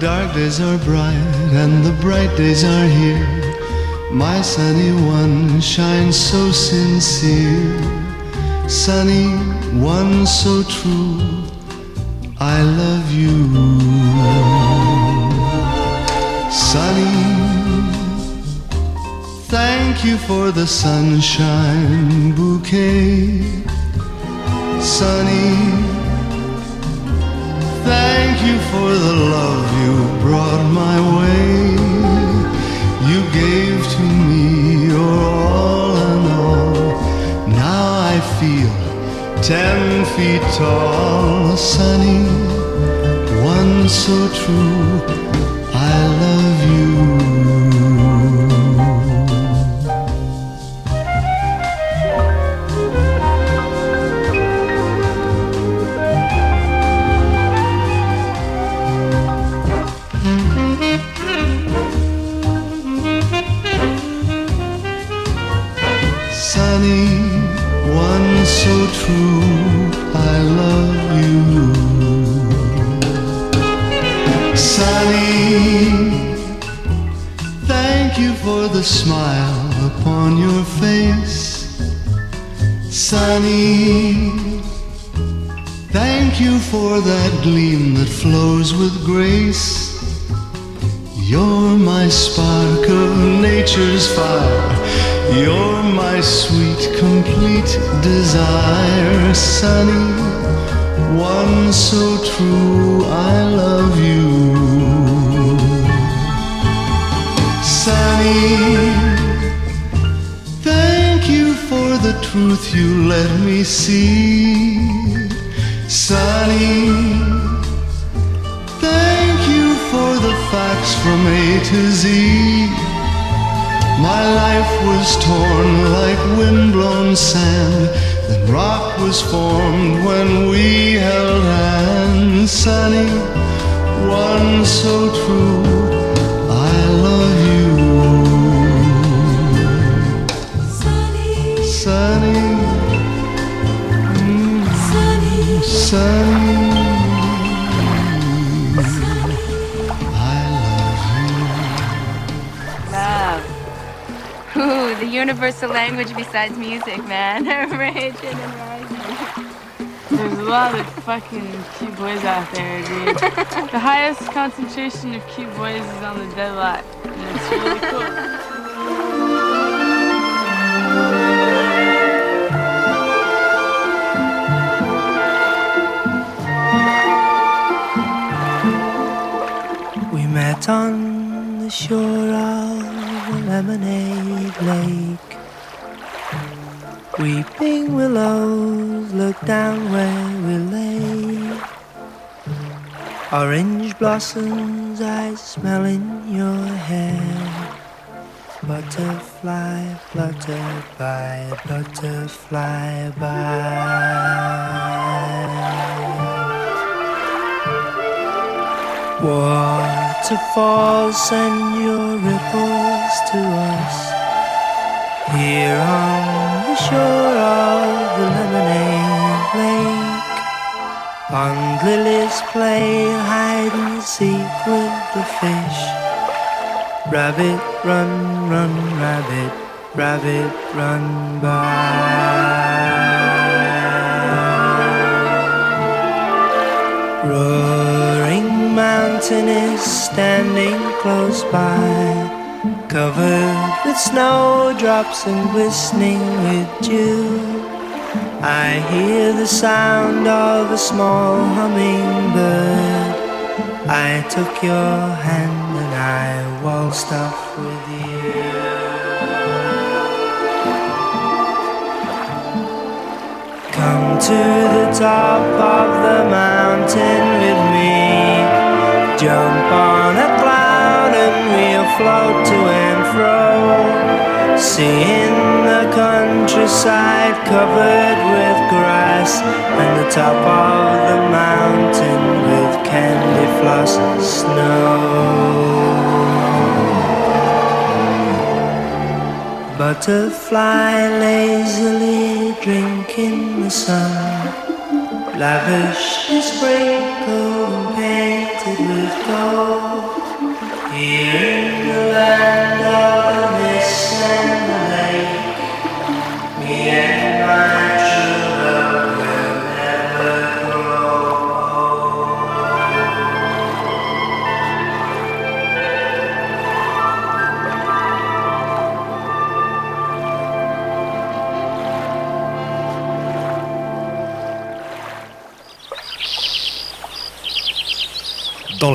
dark days are bright and the bright days are here. My sunny one shines so sincere. Sunny one so true. I love you. Sunny, thank you for the sunshine bouquet. Sunny, you for the love you brought my way. You gave to me your all and all. Now I feel ten feet tall, sunny, one so true. I love you. The smile upon your face. Sunny, thank you for that gleam that flows with grace. You're my spark of nature's fire. You're my sweet, complete desire. Sunny, one so true. I love you. Thank you for the truth you let me see. Sunny, Thank you for the facts from A to Z. My life was torn like windblown sand. Then rock was formed when we held hands. Sunny, one so true. Sunny, mm, sunny. I love Love. Ooh, the universal language besides music, man. Raging and rising. There's a lot of fucking cute boys out there, dude. the highest concentration of cute boys is on the deadlock. And it's really cool. On the shore of a lemonade lake. Weeping willows look down where we lay. Orange blossoms I smell in your hair. Butterfly, flutter by, butterfly by. Waterfalls send your ripples to us here on the shore of the lemonade lake. Pond lilies play hide and seek with the fish. Rabbit, run, run, rabbit, rabbit, run by. Mountain is standing close by, covered with snowdrops and glistening with dew. I hear the sound of a small hummingbird. I took your hand and I waltzed off with you. Come to the top of the mountain with me. Jump on a cloud and we'll float to and fro. Seeing the countryside covered with grass and the top of the mountain with candy floss snow. Butterfly lazily drinking the sun, lavishly sprinkled is love here in the land of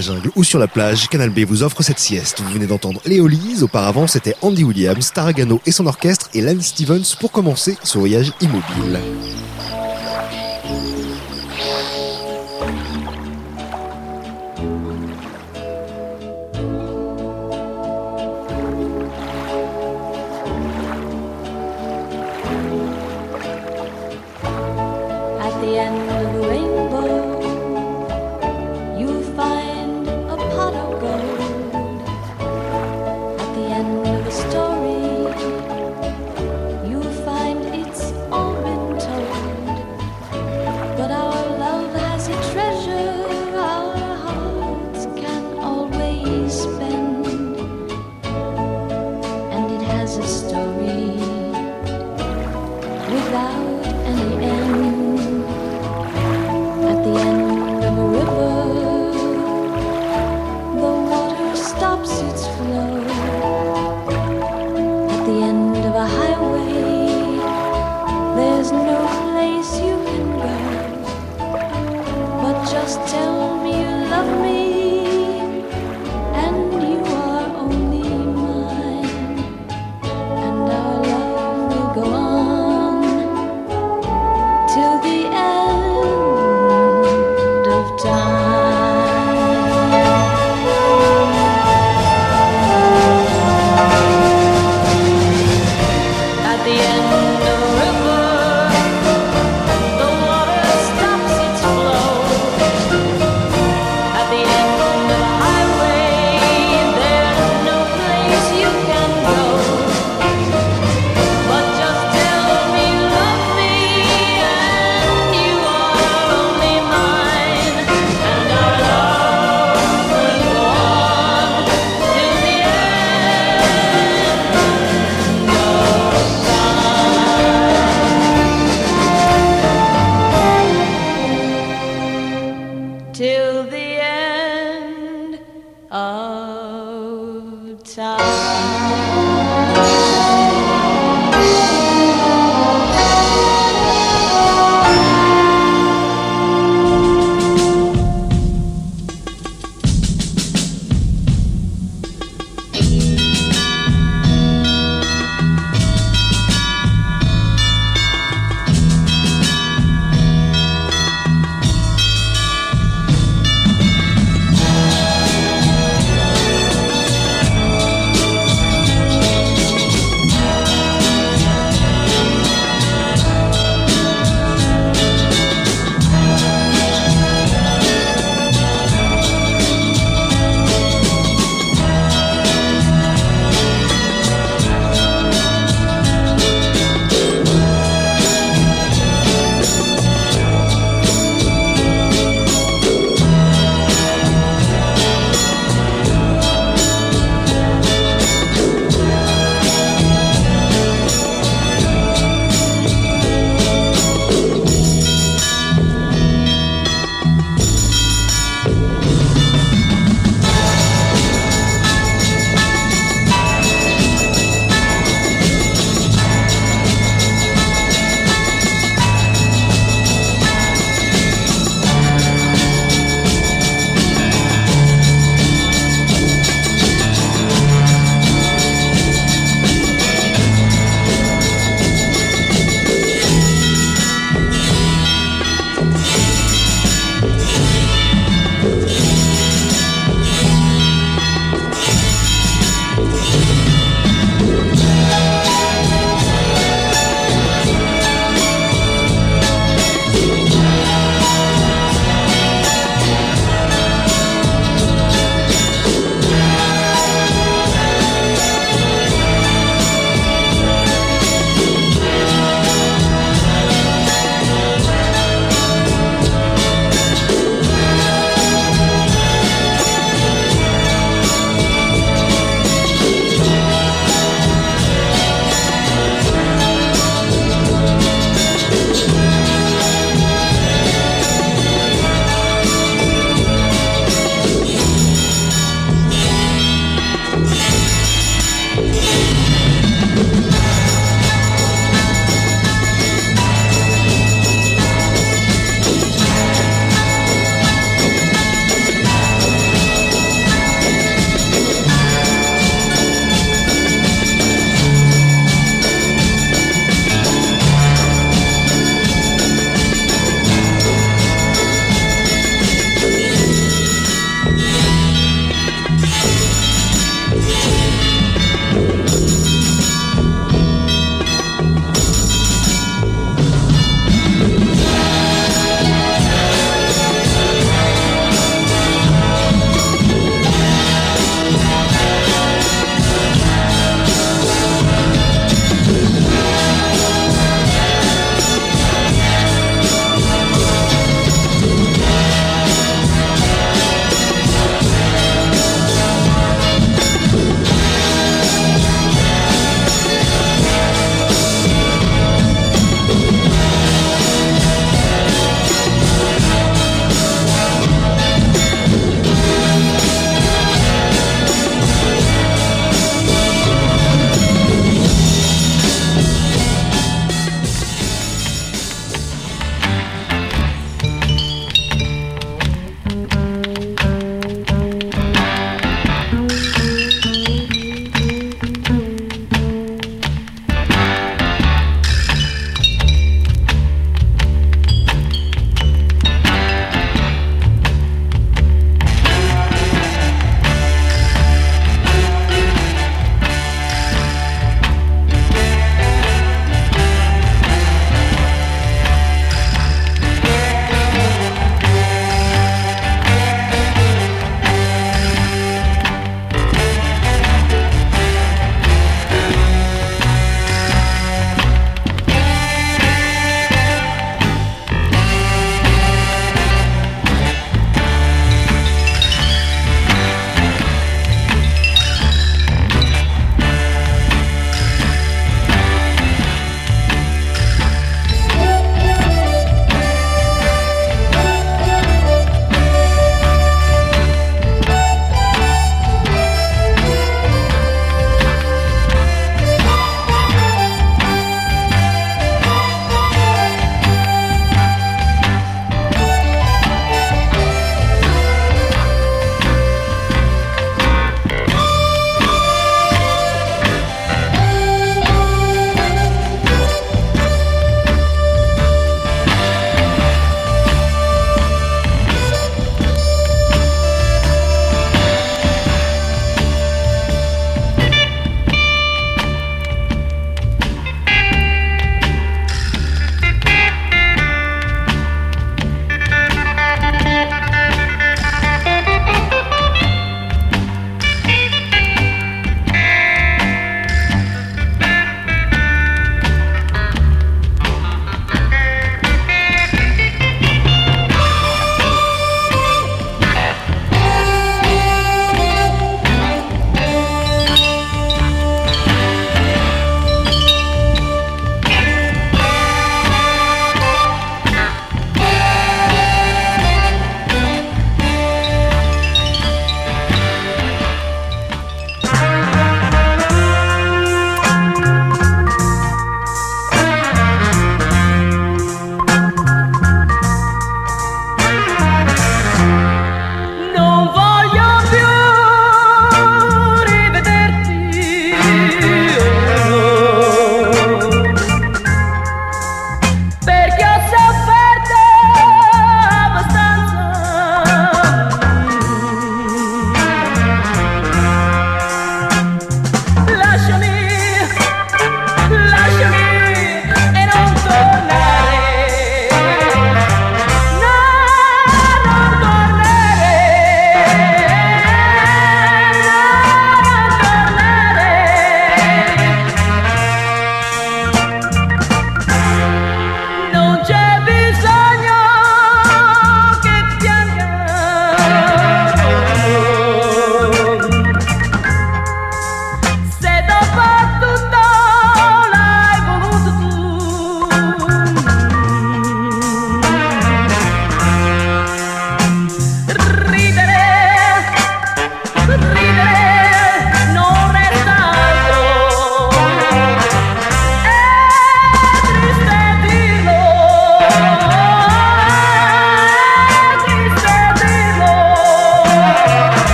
jungle ou sur la plage, Canal B vous offre cette sieste. Vous venez d'entendre Léo Lise, auparavant c'était Andy Williams, Taragano et son orchestre et Lance Stevens pour commencer ce voyage immobile.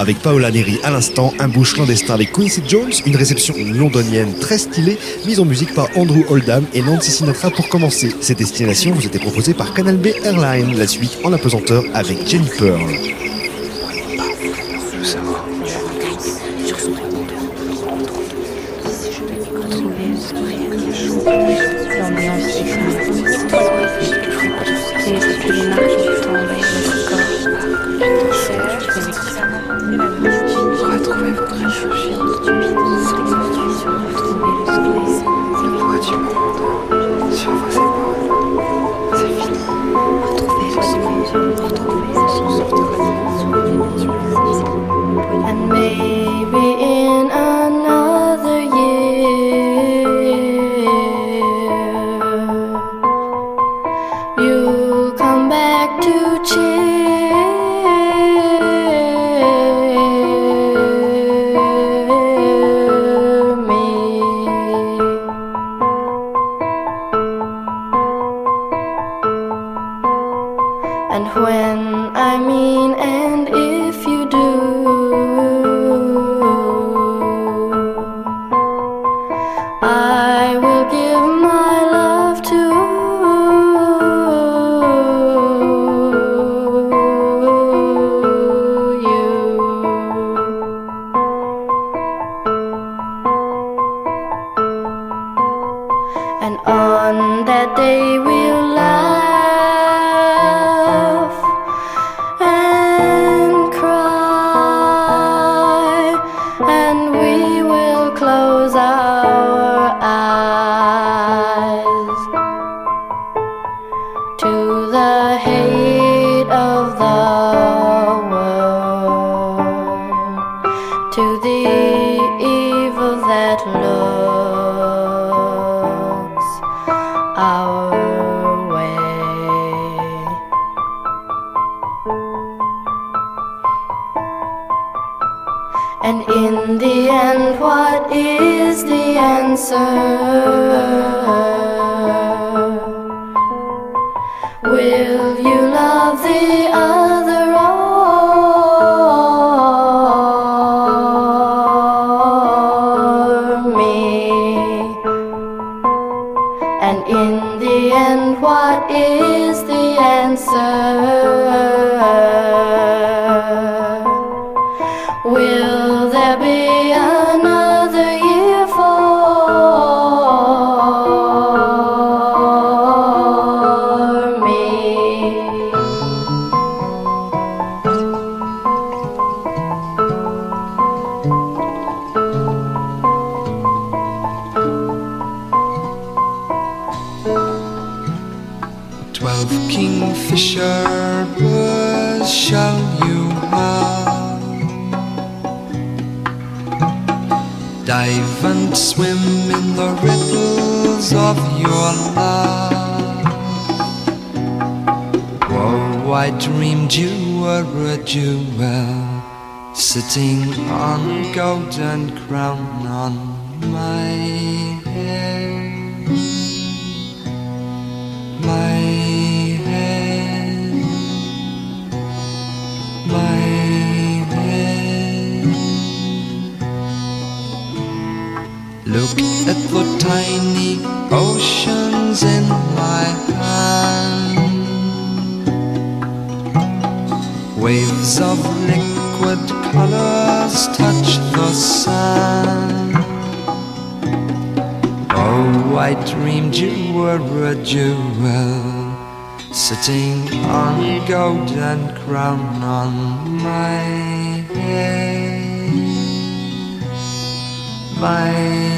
Avec Paola Neri à l'instant, un bouche clandestin avec Quincy Jones, une réception londonienne très stylée, mise en musique par Andrew Oldham et Nancy Sinatra pour commencer. Cette destination vous était proposée par Canal B Airlines, la suite en apesanteur avec Jenny Pearl. End, what is the answer? Jewel sitting on golden crown on my head my head, my head. Look at the tiny oceans in my hand. Of liquid colors touch the sand. Oh, I dreamed you were a jewel sitting on golden crown on my head, my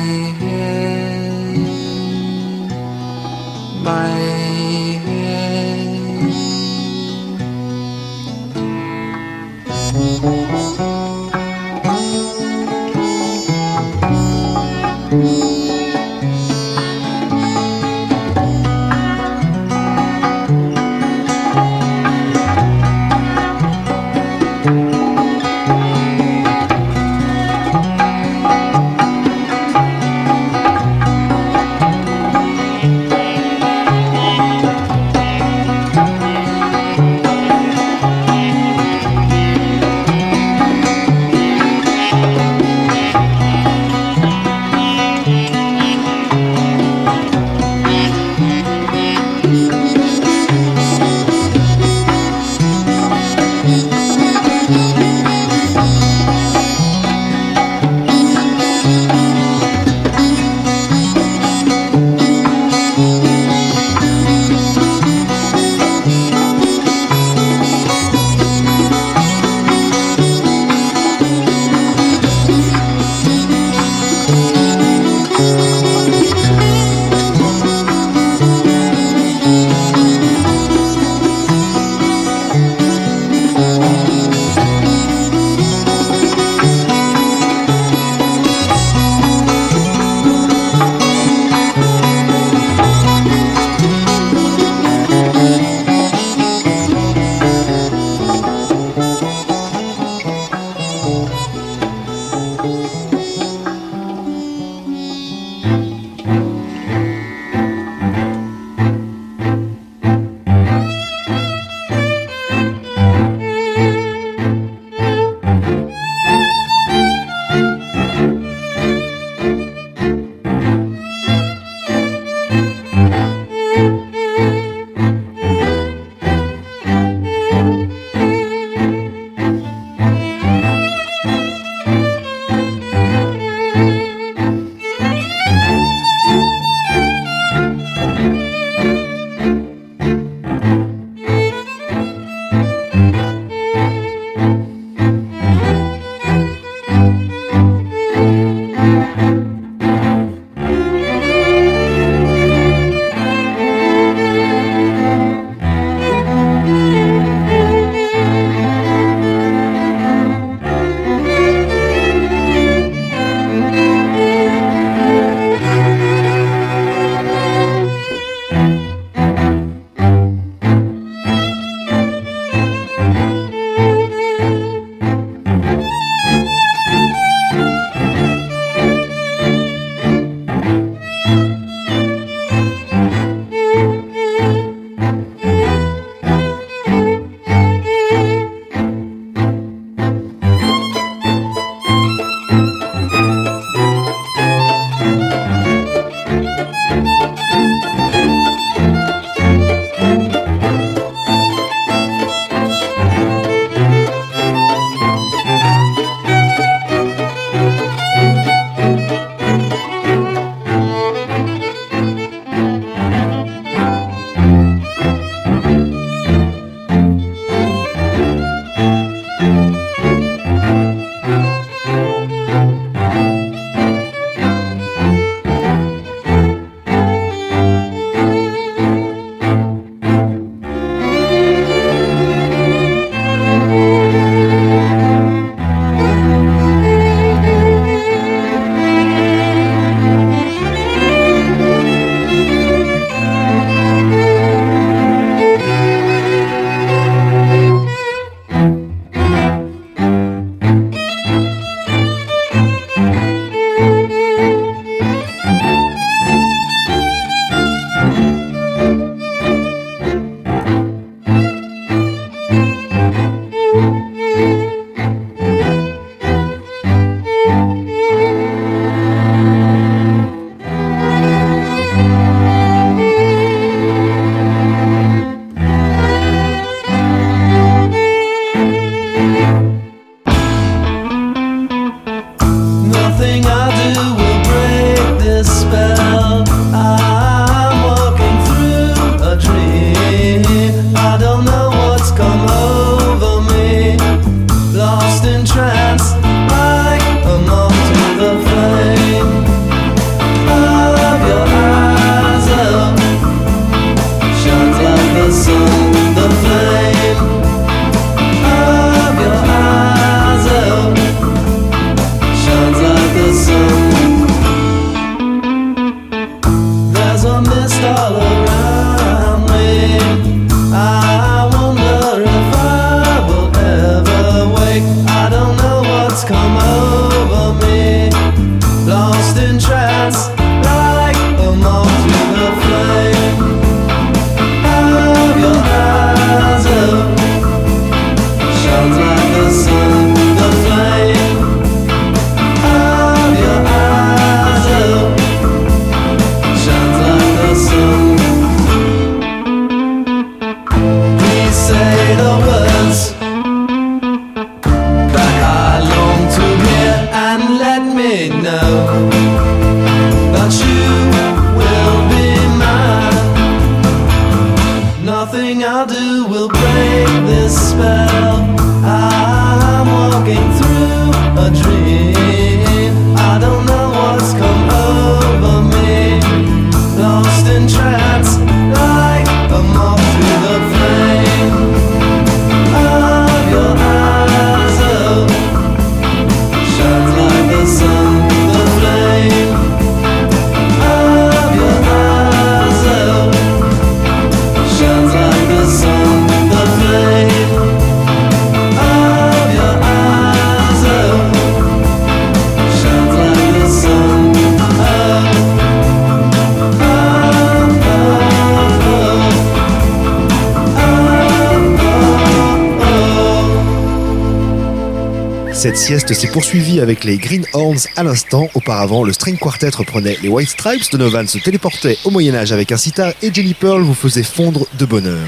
Cette sieste s'est poursuivie avec les Greenhorns à l'instant. Auparavant, le string quartet reprenait les White Stripes. Donovan se téléportait au Moyen-Âge avec un sitar et Jenny Pearl vous faisait fondre de bonheur.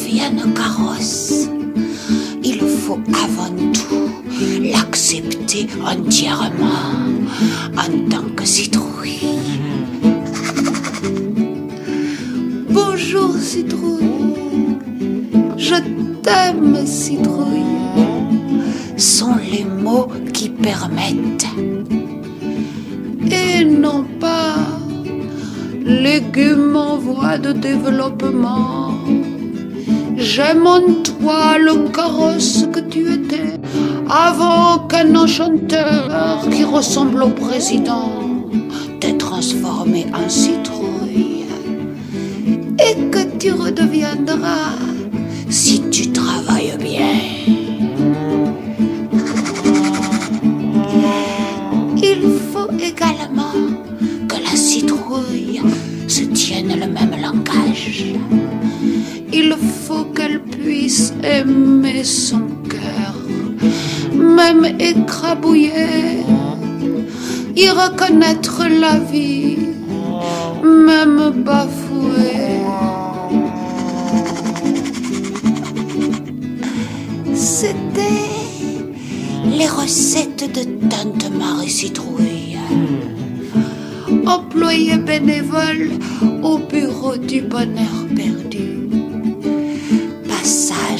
Redevienne carrosse, il faut avant tout l'accepter entièrement en tant que citrouille. Bonjour citrouille, je t'aime citrouille, sont les mots qui permettent et non pas légumes en voie de développement. J'aime en toi le carrosse que tu étais avant qu'un enchanteur qui ressemble au président t'ait transformé en citrouille et que tu redeviendras si tu travailles bien. Il faut également que la citrouille se tienne le même langage. Il faut qu'elle puisse aimer son cœur, même écrabouiller, y reconnaître la vie, même bafouer. C'était les recettes de Tante Marie Citrouille. Employée bénévole au bureau du bonheur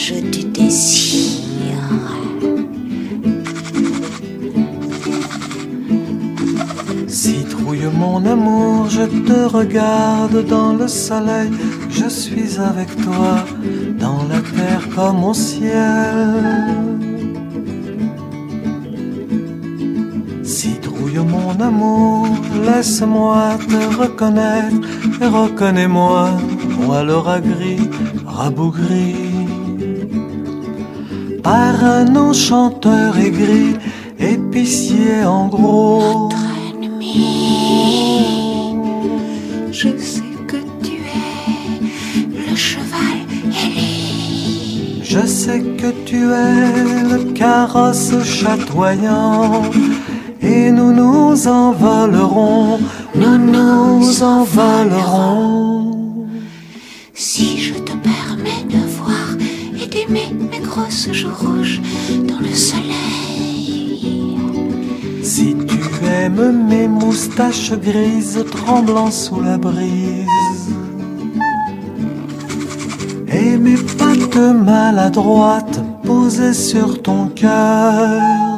Passage du désir. Citrouille mon amour, je te regarde dans le soleil, je suis avec toi dans la terre comme au ciel. Citrouille mon amour, laisse-moi te reconnaître et reconnais-moi, moi le rat gris, rabougri. Par un enchanteur aigri, épicier en gros. ennemi. Je sais que tu es le cheval ailé. Je sais que tu es le carrosse chatoyant et nous nous envolerons, nous nous envolerons. Dans le soleil. Si tu aimes mes moustaches grises tremblant sous la brise et mes pattes maladroites posées sur ton cœur.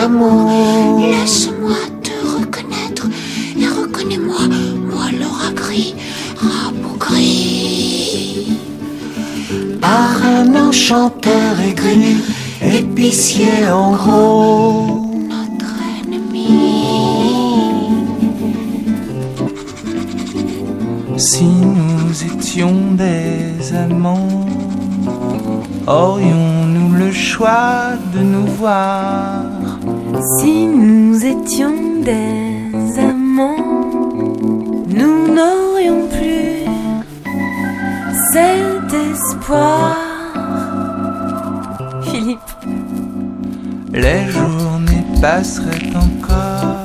Laisse-moi te reconnaître et reconnais-moi, moi Laura Gris, rabot gris. Par un enchanteur aigri, épicier en gros. Notre ennemi. Si nous étions des amants, aurions-nous le choix de nous voir? Si nous étions des amants, nous n'aurions plus cet espoir. Philippe. Les journées passeraient encore,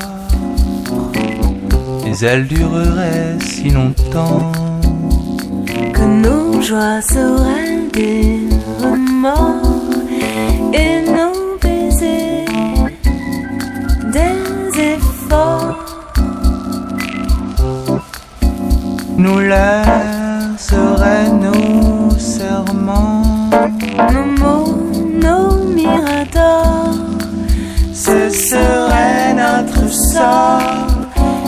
mais elles dureraient si longtemps que nos joies seraient des remords et Lèvres seraient nos serments, nos mots, nos miradors. Ce serait notre sort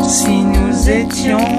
si nous étions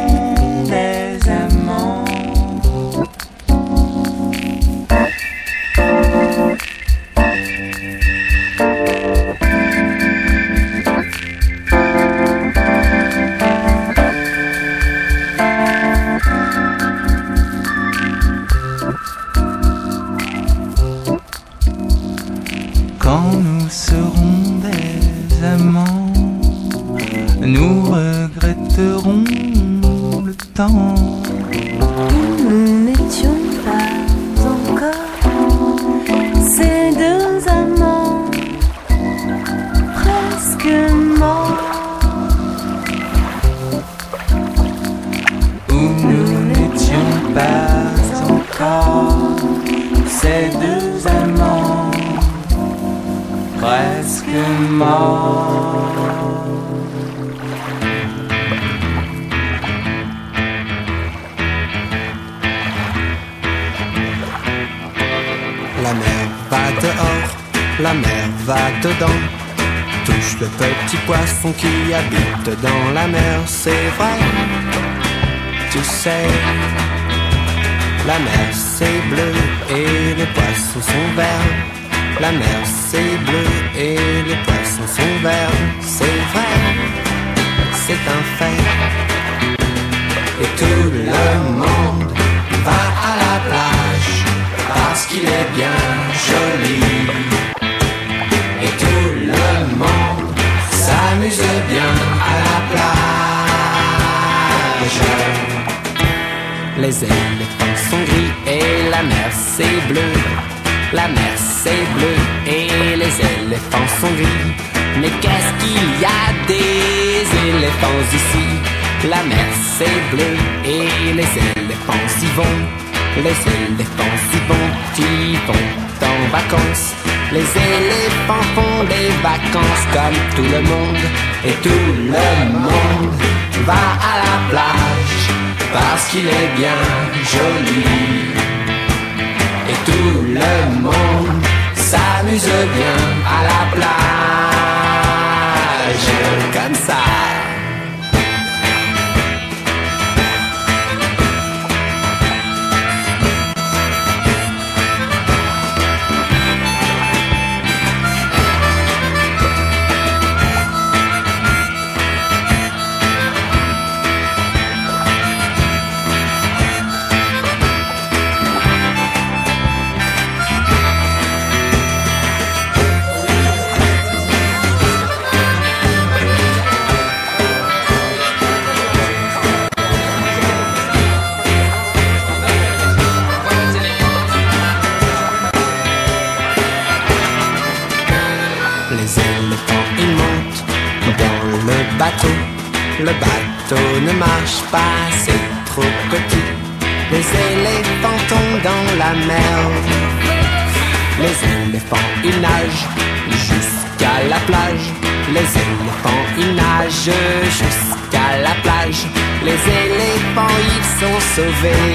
sont gris et la mer c'est bleu. La mer c'est bleu et les éléphants sont gris. Mais qu'est-ce qu'il y a des éléphants ici? La mer c'est bleu et les éléphants y vont. Les éléphants y vont, y vont en vacances. Les éléphants font des vacances comme tout le monde. Et tout le monde va à la plage parce qu'il est bien joli. Et tout le monde s'amuse bien à la plage comme ça. Le bateau ne marche pas, c'est trop petit. Les éléphants tombent dans la mer. Les éléphants, ils nagent jusqu'à la plage. Les éléphants, ils nagent jusqu'à la plage. Les éléphants, ils sont sauvés.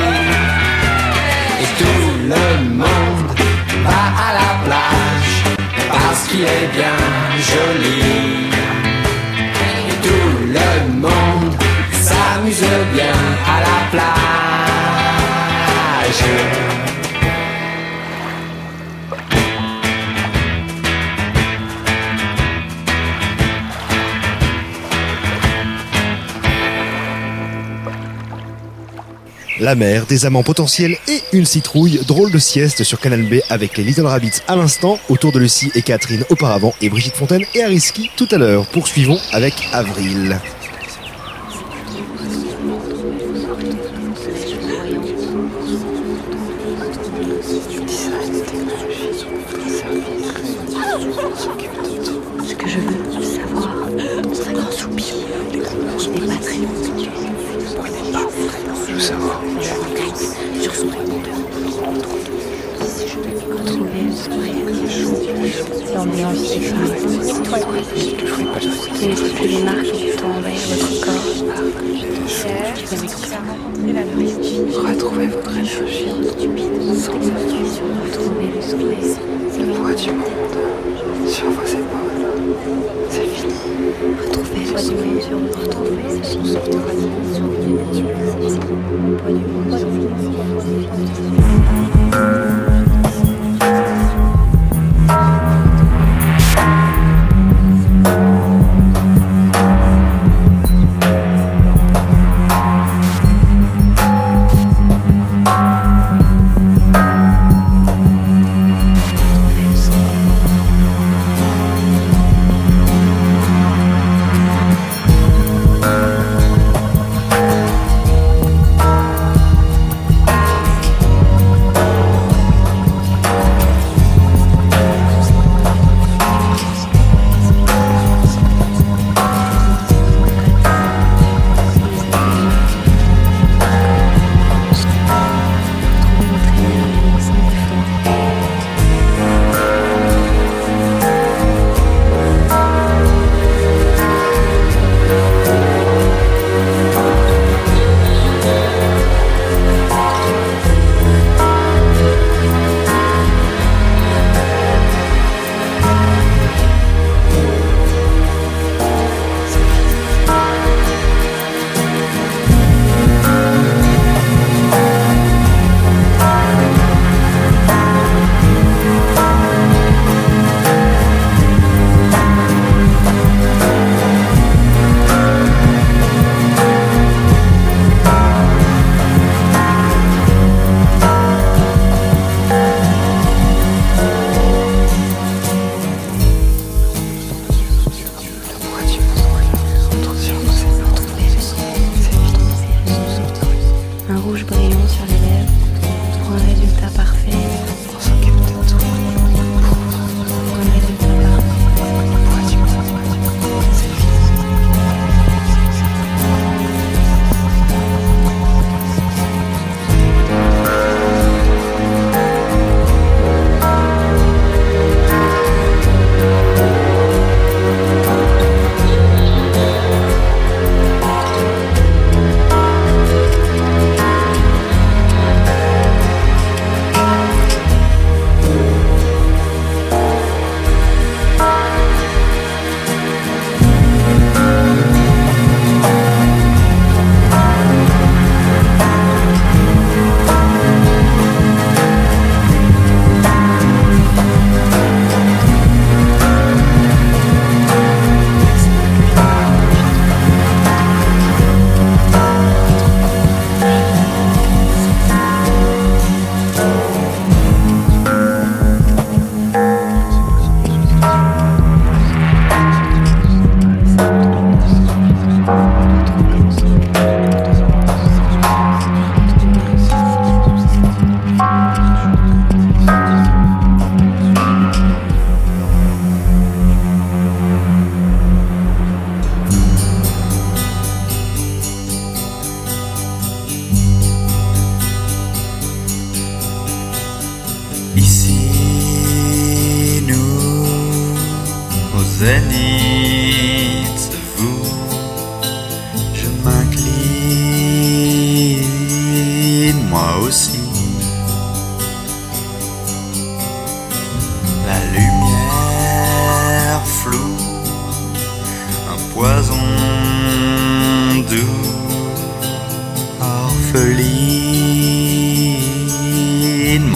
Et tout le monde va à la plage parce qu'il est bien joli. bien à la plage. La mer, des amants potentiels et une citrouille, drôle de sieste sur Canal B avec les Little Rabbits à l'instant, autour de Lucie et Catherine auparavant et Brigitte Fontaine et Ariski tout à l'heure. Poursuivons avec Avril. les marques du temps envahissent votre corps. Retrouvez votre énergie sans Retrouvez le soleil, le poids du monde sur vos épaules. C'est fini. Retrouvez le soleil, retrouvez ce son le poids du monde.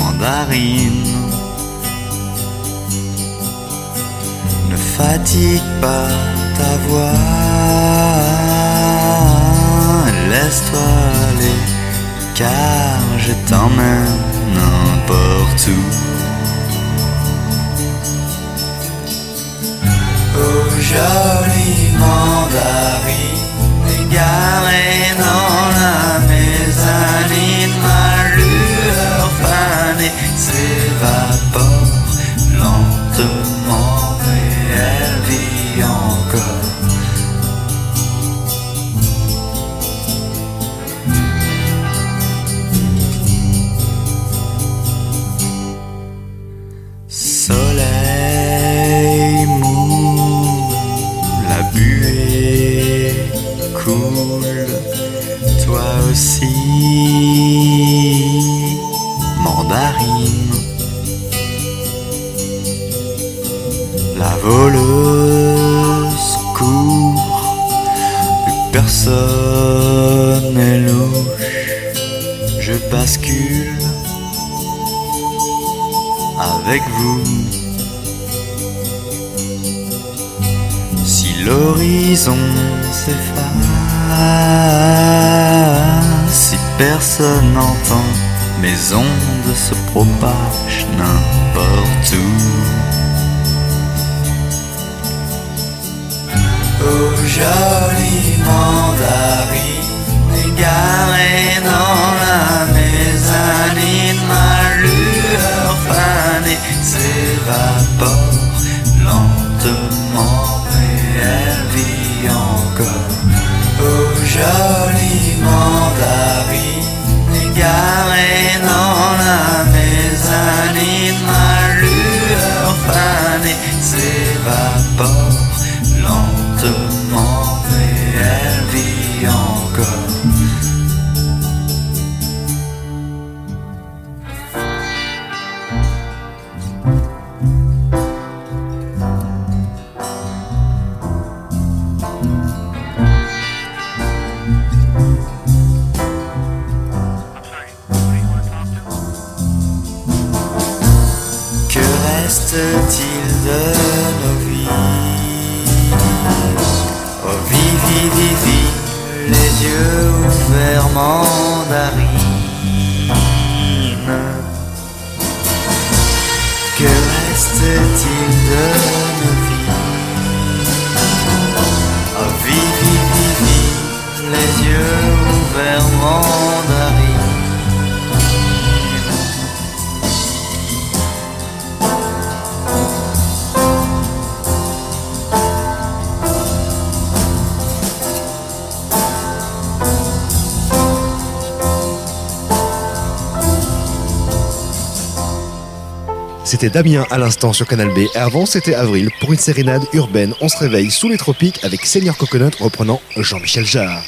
mandarine. Ne fatigue pas ta voix, laisse-toi aller, car je t'emmène n'importe où. Oh jolie mandarine, égarée dans la La voleuse court, plus personne n'est louche, je bascule avec vous. Si l'horizon s'efface, si personne n'entend, mes ondes se propagent n'importe où. Oh jolie mandarine, égarée Damien à l'instant sur Canal B. Et avant, c'était Avril pour une sérénade urbaine. On se réveille sous les tropiques avec Seigneur Coconut reprenant Jean-Michel Jarre.